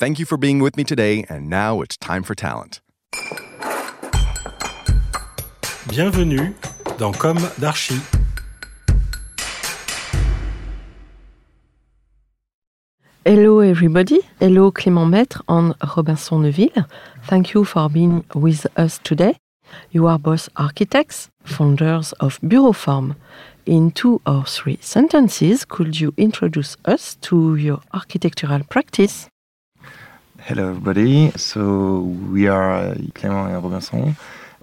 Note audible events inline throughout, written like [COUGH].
Thank you for being with me today, and now it's time for talent. Bienvenue dans Com d'Archi. Hello, everybody. Hello, Clément Maître and Robinson Neuville. Thank you for being with us today. You are both architects, founders of Bureau Forme. In two or three sentences, could you introduce us to your architectural practice? Hello, everybody. So we are uh, Clément and Robinson.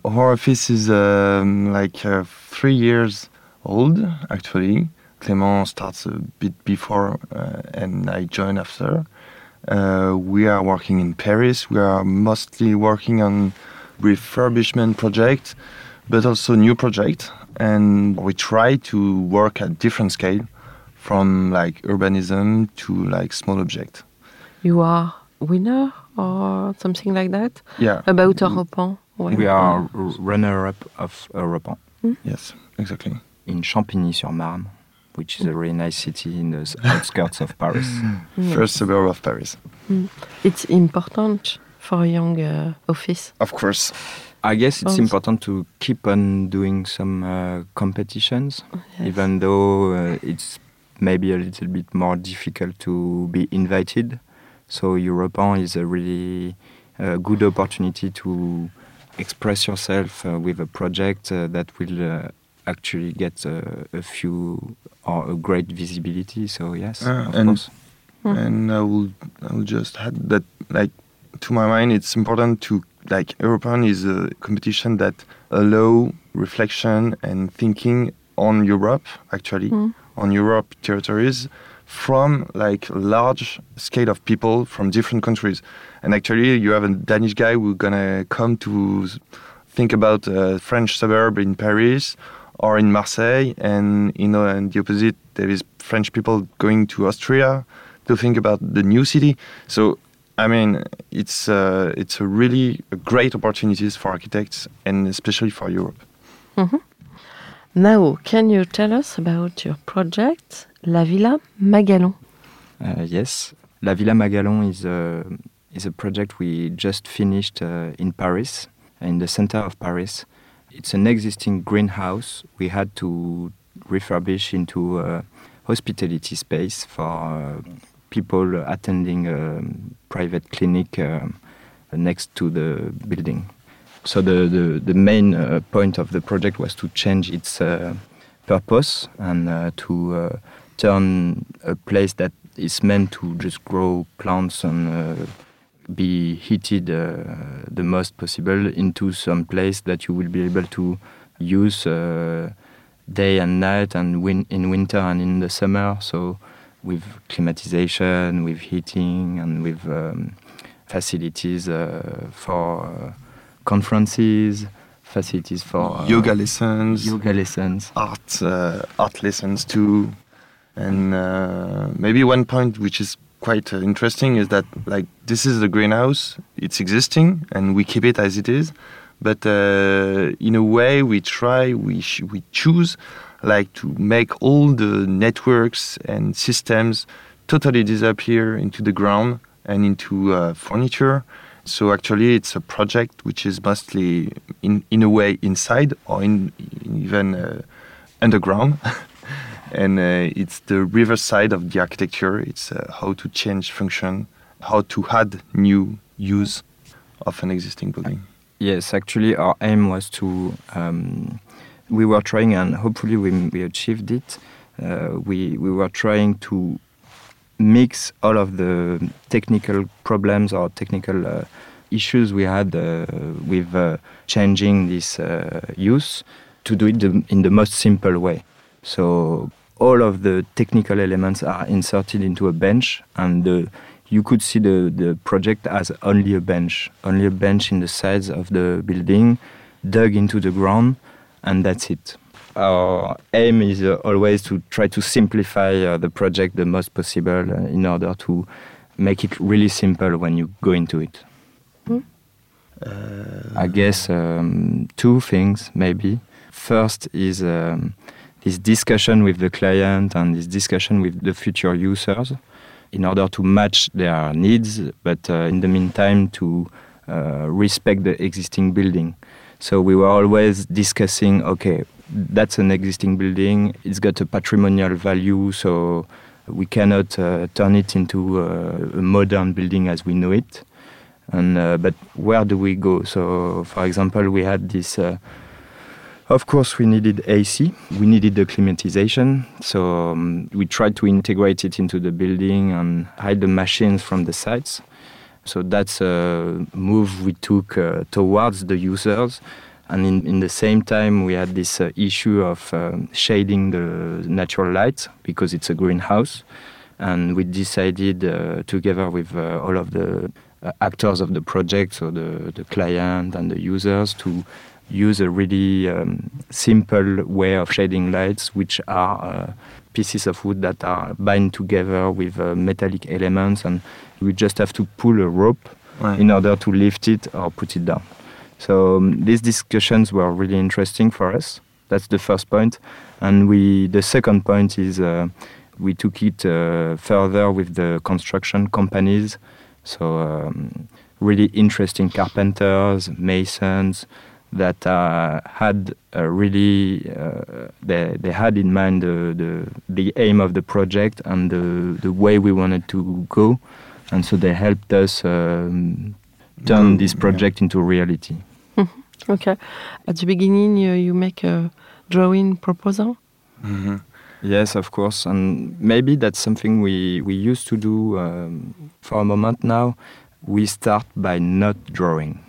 Our office is um, like uh, three years old, actually. Clément starts a bit before, uh, and I join after. Uh, we are working in Paris. We are mostly working on refurbishment projects, but also new projects. And we try to work at different scale, from like urbanism to like small object. You are winner or something like that? Yeah. About Europan? We are runner-up of Europan. Yes, exactly. In Champigny-sur-Marne, which is a really nice city in the outskirts of Paris. [LAUGHS] First suburb of Paris. It's important for a young uh, office. Of course. I guess it's important to keep on doing some uh, competitions, Yes. even though uh, it's maybe a little bit more difficult to be invited. So Europan is a really uh, good opportunity to express yourself uh, with a project uh, that will uh, actually get uh, a few or a great visibility. So yes, Uh, of and- course. and I will I will just add that like to my mind it's important to like Europan is a competition that allow reflection and thinking on Europe actually Mm. on Europe territories from like large scale of people from different countries and actually you have a Danish guy who's gonna come to think about a French suburb in Paris or in Marseille and you know and the opposite there is French people going to Austria to think about the new city. So, I mean, it's uh, it's a really great opportunities for architects and especially for Europe. Now, can you tell us about your project, La Villa Magalon? Uh, yes, La Villa Magalon is a, is a project we just finished uh, in Paris, in the center of Paris. It's an existing greenhouse we had to refurbish into a hospitality space for uh, people attending a private clinic um, next to the building. So the, the, the main uh, point of the project was to change its uh, purpose and uh, to uh, turn a place that is meant to just grow plants and uh, be heated uh, the most possible into some place that you will be able to use day and night and win- in winter and in the summer. So with climatization, with heating, and with um, facilities for conferences, facilities for uh, yoga lessons, yoga lessons. art uh, art lessons too, and uh, maybe one point which is quite uh, interesting is that like this is the greenhouse, it's existing and we keep it as it is, but uh, in a way we try we sh- we choose like to make all the networks and systems totally disappear into the ground and into uh, furniture. So actually, it's a project which is mostly in in a way inside or in, in even uh, underground. [LAUGHS] and uh, it's the river side of the architecture. It's uh, how to change function, how to add new use of an existing building. Yes, actually, our aim was to. Um, we were trying, and hopefully, we, we achieved it. Uh, we we were trying to mix all of the technical problems or technical uh, issues we had uh, with uh, changing this uh, use to do it in the most simple way. So all of the technical elements are inserted into a bench, and the you could see the, the project as only a bench, only a bench in the sides of the building, dug into the ground, and that's it. Our aim is uh, always to try to simplify uh, the project the most possible uh, in order to make it really simple when you go into it. Hmm. I guess um, two things maybe. First is um, this discussion with the client and this discussion with the future users in order to match their needs, but uh, in the meantime to respect the existing building. So we were always discussing, okay, that's an existing building, it's got a patrimonial value, so we cannot uh, turn it into a modern building as we know it. And uh, but where do we go? So, for example, we had this uh, of course, we needed AC. We needed the climatization. So um, we tried to integrate it into the building and hide the machines from the sites. So that's a move we took uh, towards the users. And in, in, the same time, we had this uh, issue of uh, shading the natural light because it's a greenhouse. And we decided, uh, together with uh, all of the uh, actors of the project, so the, the client and the users, to use a really um, simple way of shading lights, which are uh, pieces of wood that are bound together with uh, metallic elements, and we just have to pull a rope right. in order to lift it or put it down. So um, these discussions were really interesting for us. That's the first point, and we. The second point is uh, we took it uh, further with the construction companies. So um, really interesting carpenters, masons, that uh, had uh, really uh, they, they had in mind the, the, the aim of the project and the, the way we wanted to go. And so they helped us um, turn this project yeah. into reality. Mm-hmm. okay. At the beginning you, you make a drawing proposal? Mm -hmm. yes of course. And maybe that's something we, we used to do um, for a moment now. We start by not drawing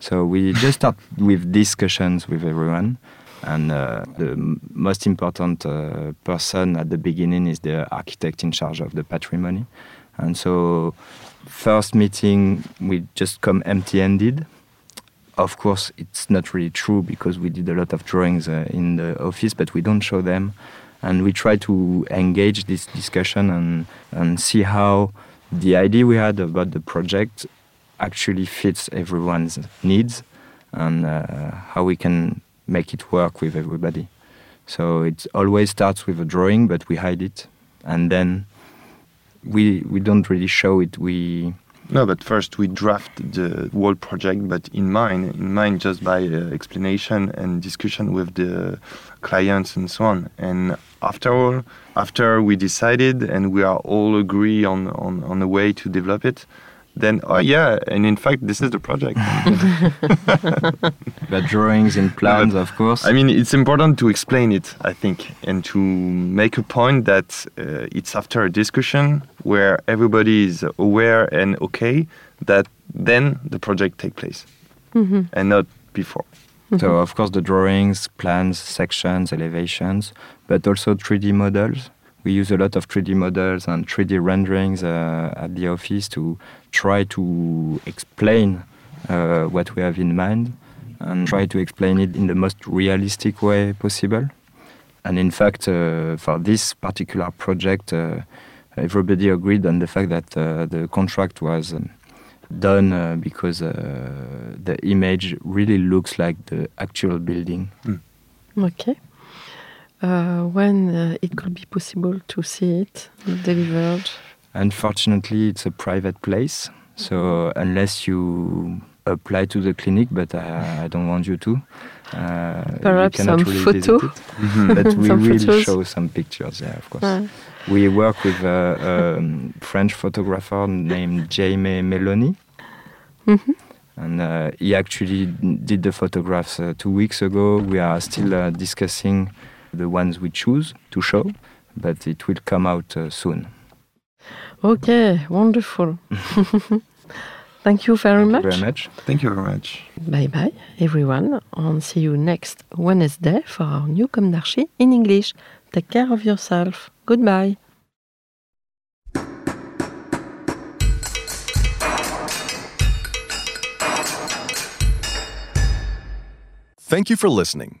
so we just start with discussions with everyone. And uh, the most important uh, person at the beginning is the architect in charge of the patrimony. And so, first meeting, we just come empty handed. Of course, it's not really true because we did a lot of drawings uh, in the office, but we don't show them. And we try to engage this discussion and, and see how the idea we had about the project actually fits everyone's needs and uh, how we can make it work with everybody. So it always starts with a drawing, but we hide it, and then we we don't really show it. We no, but first we draft the whole project, but in mind, in mind just by uh, explanation and discussion with the clients and so on. And after all, after we decided and we are all agree on on, on a way to develop it, then oh yeah and in fact this is the project. [LAUGHS] The drawings and plans but, of course. I mean it's important to explain it i think and to make a point that uh, it's after a discussion where everybody is aware and okay that then the project take place mm -hmm. and not before. So of course the drawings plans sections elevations but also 3d models we use a lot of 3D models and 3D renderings uh, at the office to try to explain uh, what we have in mind and try to explain it in the most realistic way possible. And in fact, uh, for this particular project, uh, everybody agreed on the fact that uh, the contract was um, done uh, because the image really looks like the actual building. Mm. Okay uh, when uh, it could be possible to see it delivered? Unfortunately, it's a private place. So unless you apply to the clinic, but I, I don't want you to. Uh, Perhaps you some really photo. Mm-hmm. but [LAUGHS] we will photos. show some pictures. Yeah, of course. We work with a, a, French photographer named Jaime Meloni. Mm -hmm. And uh, he actually did the photographs uh, two weeks ago. We are still uh, discussing the ones we choose to show, but it will come out uh, soon. Okay, wonderful. [LAUGHS] Thank you very Thank much. You very much. Thank you very much. Bye bye, everyone, and see you next Wednesday for our new Com d'Archi in English. Take care of yourself. Goodbye. Thank you for listening.